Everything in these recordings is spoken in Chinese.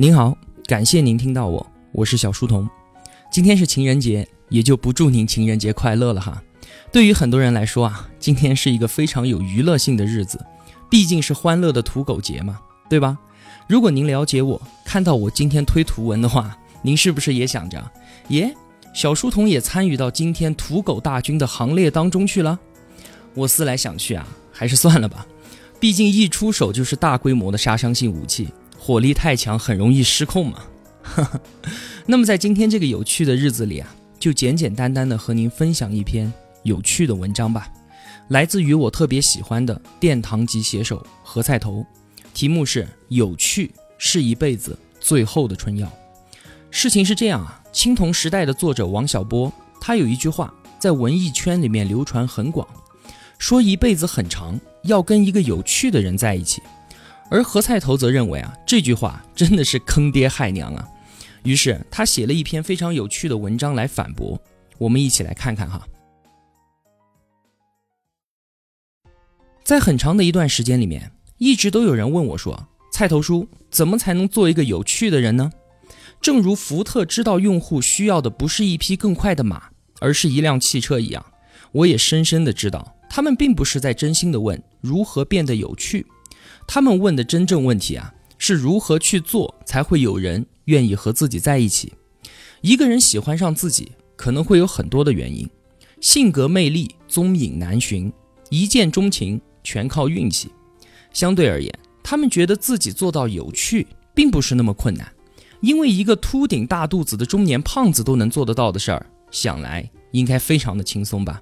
您好，感谢您听到我，我是小书童。今天是情人节，也就不祝您情人节快乐了哈。对于很多人来说啊，今天是一个非常有娱乐性的日子，毕竟是欢乐的土狗节嘛，对吧？如果您了解我，看到我今天推图文的话，您是不是也想着，耶，小书童也参与到今天土狗大军的行列当中去了？我思来想去啊，还是算了吧，毕竟一出手就是大规模的杀伤性武器，火力太强，很容易失控嘛。那么在今天这个有趣的日子里啊，就简简单单的和您分享一篇有趣的文章吧，来自于我特别喜欢的殿堂级写手何菜头，题目是“有趣是一辈子最后的春药”。事情是这样啊，青铜时代的作者王小波，他有一句话在文艺圈里面流传很广，说一辈子很长，要跟一个有趣的人在一起。而何菜头则认为啊，这句话真的是坑爹害娘啊。于是他写了一篇非常有趣的文章来反驳，我们一起来看看哈。在很长的一段时间里面，一直都有人问我说：“菜头叔，怎么才能做一个有趣的人呢？”正如福特知道用户需要的不是一匹更快的马，而是一辆汽车一样，我也深深的知道，他们并不是在真心的问如何变得有趣，他们问的真正问题啊，是如何去做才会有人。愿意和自己在一起，一个人喜欢上自己可能会有很多的原因，性格魅力踪影难寻，一见钟情全靠运气。相对而言，他们觉得自己做到有趣并不是那么困难，因为一个秃顶大肚子的中年胖子都能做得到的事儿，想来应该非常的轻松吧？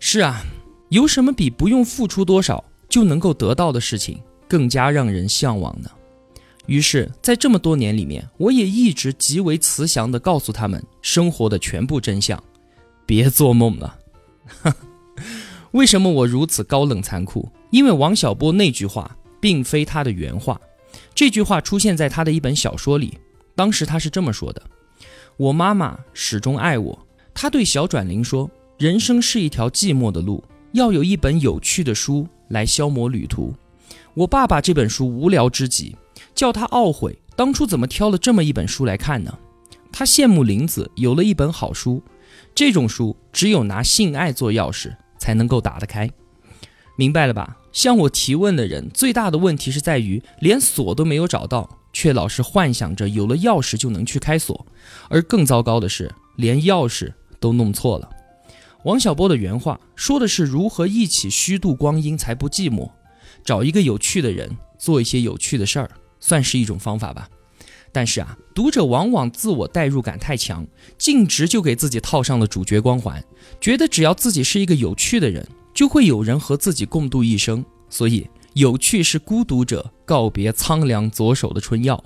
是啊，有什么比不用付出多少就能够得到的事情更加让人向往呢？于是，在这么多年里面，我也一直极为慈祥地告诉他们生活的全部真相，别做梦了。为什么我如此高冷残酷？因为王小波那句话并非他的原话，这句话出现在他的一本小说里。当时他是这么说的：“我妈妈始终爱我，她对小转灵说，人生是一条寂寞的路，要有一本有趣的书来消磨旅途。我爸爸这本书无聊之极。”叫他懊悔当初怎么挑了这么一本书来看呢？他羡慕林子有了一本好书，这种书只有拿性爱做钥匙才能够打得开，明白了吧？向我提问的人最大的问题是在于连锁都没有找到，却老是幻想着有了钥匙就能去开锁，而更糟糕的是连钥匙都弄错了。王小波的原话说的是如何一起虚度光阴才不寂寞，找一个有趣的人做一些有趣的事儿。算是一种方法吧，但是啊，读者往往自我代入感太强，径直就给自己套上了主角光环，觉得只要自己是一个有趣的人，就会有人和自己共度一生。所以，有趣是孤独者告别苍凉左手的春药。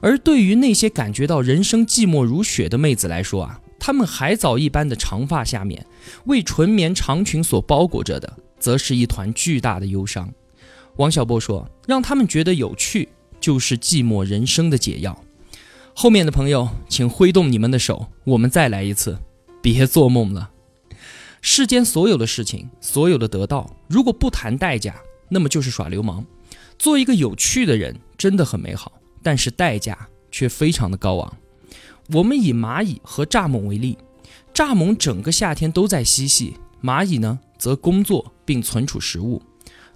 而对于那些感觉到人生寂寞如雪的妹子来说啊，她们海藻一般的长发下面，为纯棉长裙所包裹着的，则是一团巨大的忧伤。王小波说：“让他们觉得有趣。”就是寂寞人生的解药。后面的朋友，请挥动你们的手，我们再来一次。别做梦了。世间所有的事情，所有的得到，如果不谈代价，那么就是耍流氓。做一个有趣的人真的很美好，但是代价却非常的高昂。我们以蚂蚁和蚱蜢为例，蚱蜢整个夏天都在嬉戏，蚂蚁呢则工作并存储食物。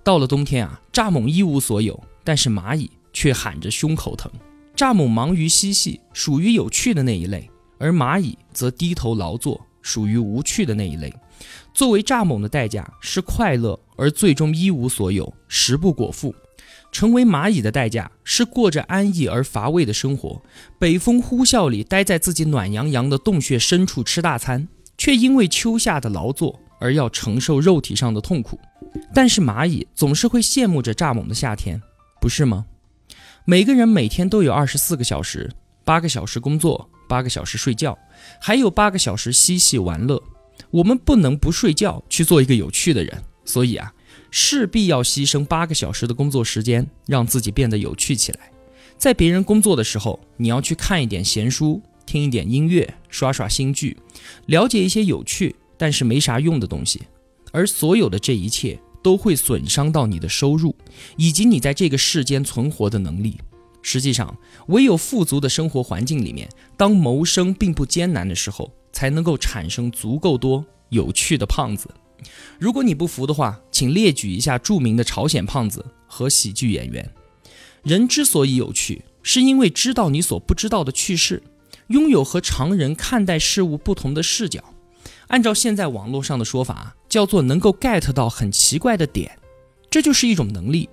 到了冬天啊，蚱蜢一无所有，但是蚂蚁。却喊着胸口疼。蚱蜢忙于嬉戏，属于有趣的那一类；而蚂蚁则低头劳作，属于无趣的那一类。作为蚱蜢的代价是快乐，而最终一无所有，食不果腹；成为蚂蚁的代价是过着安逸而乏味的生活，北风呼啸里待在自己暖洋洋的洞穴深处吃大餐，却因为秋夏的劳作而要承受肉体上的痛苦。但是蚂蚁总是会羡慕着蚱蜢的夏天，不是吗？每个人每天都有二十四个小时，八个小时工作，八个小时睡觉，还有八个小时嬉戏玩乐。我们不能不睡觉去做一个有趣的人，所以啊，势必要牺牲八个小时的工作时间，让自己变得有趣起来。在别人工作的时候，你要去看一点闲书，听一点音乐，刷刷新剧，了解一些有趣但是没啥用的东西。而所有的这一切。都会损伤到你的收入，以及你在这个世间存活的能力。实际上，唯有富足的生活环境里面，当谋生并不艰难的时候，才能够产生足够多有趣的胖子。如果你不服的话，请列举一下著名的朝鲜胖子和喜剧演员。人之所以有趣，是因为知道你所不知道的趣事，拥有和常人看待事物不同的视角。按照现在网络上的说法，叫做能够 get 到很奇怪的点，这就是一种能力。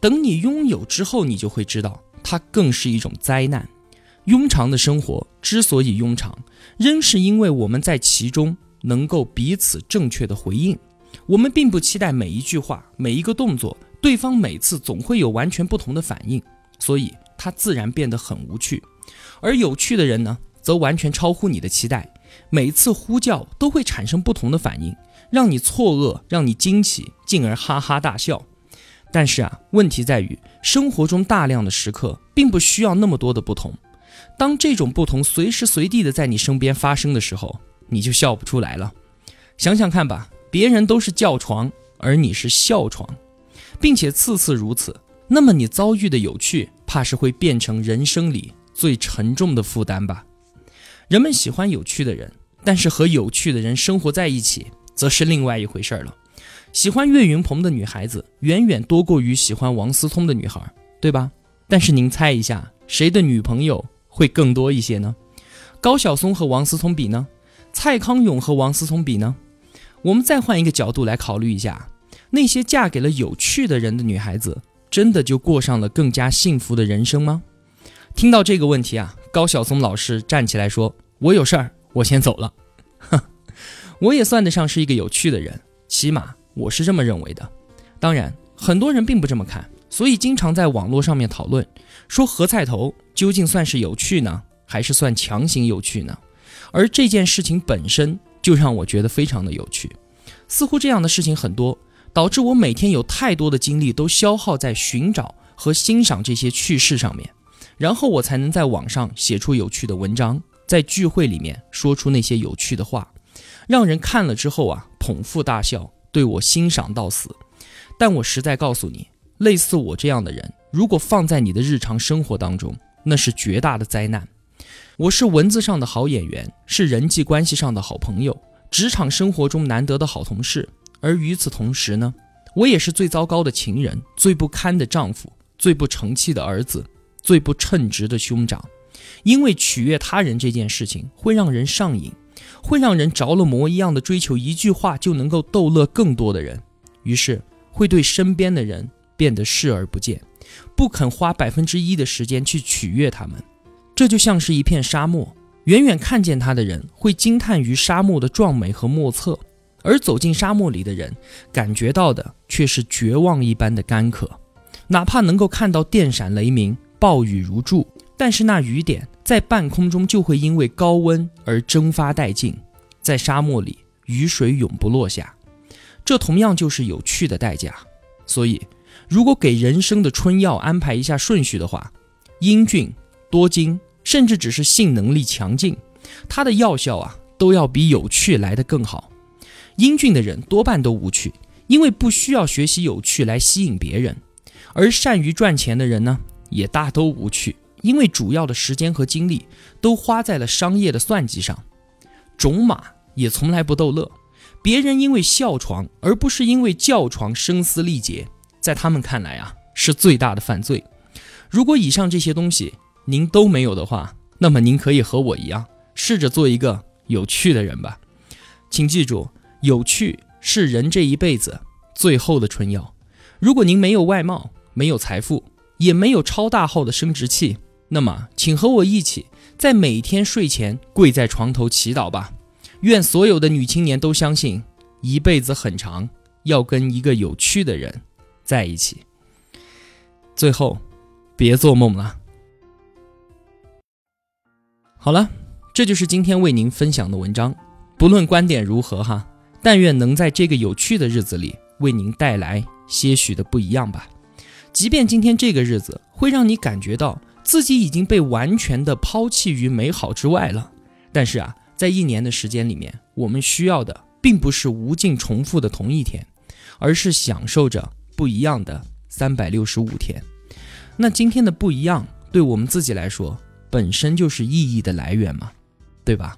等你拥有之后，你就会知道，它更是一种灾难。庸常的生活之所以庸常，仍是因为我们在其中。能够彼此正确的回应，我们并不期待每一句话、每一个动作，对方每次总会有完全不同的反应，所以它自然变得很无趣。而有趣的人呢，则完全超乎你的期待，每次呼叫都会产生不同的反应，让你错愕，让你惊奇，进而哈哈大笑。但是啊，问题在于生活中大量的时刻并不需要那么多的不同，当这种不同随时随地的在你身边发生的时候。你就笑不出来了，想想看吧，别人都是叫床，而你是笑床，并且次次如此，那么你遭遇的有趣，怕是会变成人生里最沉重的负担吧。人们喜欢有趣的人，但是和有趣的人生活在一起，则是另外一回事儿了。喜欢岳云鹏的女孩子，远远多过于喜欢王思聪的女孩，对吧？但是您猜一下，谁的女朋友会更多一些呢？高晓松和王思聪比呢？蔡康永和王思聪比呢？我们再换一个角度来考虑一下，那些嫁给了有趣的人的女孩子，真的就过上了更加幸福的人生吗？听到这个问题啊，高晓松老师站起来说：“我有事儿，我先走了。”哼，我也算得上是一个有趣的人，起码我是这么认为的。当然，很多人并不这么看，所以经常在网络上面讨论，说何菜头究竟算是有趣呢，还是算强行有趣呢？而这件事情本身就让我觉得非常的有趣，似乎这样的事情很多，导致我每天有太多的精力都消耗在寻找和欣赏这些趣事上面，然后我才能在网上写出有趣的文章，在聚会里面说出那些有趣的话，让人看了之后啊捧腹大笑，对我欣赏到死。但我实在告诉你，类似我这样的人，如果放在你的日常生活当中，那是绝大的灾难。我是文字上的好演员，是人际关系上的好朋友，职场生活中难得的好同事。而与此同时呢，我也是最糟糕的情人，最不堪的丈夫，最不成器的儿子，最不称职的兄长。因为取悦他人这件事情会让人上瘾，会让人着了魔一样的追求一句话就能够逗乐更多的人，于是会对身边的人变得视而不见，不肯花百分之一的时间去取悦他们。这就像是一片沙漠，远远看见它的人会惊叹于沙漠的壮美和莫测，而走进沙漠里的人感觉到的却是绝望一般的干渴。哪怕能够看到电闪雷鸣、暴雨如注，但是那雨点在半空中就会因为高温而蒸发殆尽。在沙漠里，雨水永不落下，这同样就是有趣的代价。所以，如果给人生的春药安排一下顺序的话，英俊、多金。甚至只是性能力强劲，它的药效啊都要比有趣来得更好。英俊的人多半都无趣，因为不需要学习有趣来吸引别人；而善于赚钱的人呢，也大都无趣，因为主要的时间和精力都花在了商业的算计上。种马也从来不逗乐，别人因为笑床而不是因为叫床声嘶力竭，在他们看来啊是最大的犯罪。如果以上这些东西，您都没有的话，那么您可以和我一样，试着做一个有趣的人吧。请记住，有趣是人这一辈子最后的春药。如果您没有外貌，没有财富，也没有超大号的生殖器，那么请和我一起，在每天睡前跪在床头祈祷吧。愿所有的女青年都相信，一辈子很长，要跟一个有趣的人在一起。最后，别做梦了。好了，这就是今天为您分享的文章。不论观点如何哈，但愿能在这个有趣的日子里为您带来些许的不一样吧。即便今天这个日子会让你感觉到自己已经被完全的抛弃于美好之外了，但是啊，在一年的时间里面，我们需要的并不是无尽重复的同一天，而是享受着不一样的三百六十五天。那今天的不一样。对我们自己来说本身就是意义的来源嘛，对吧？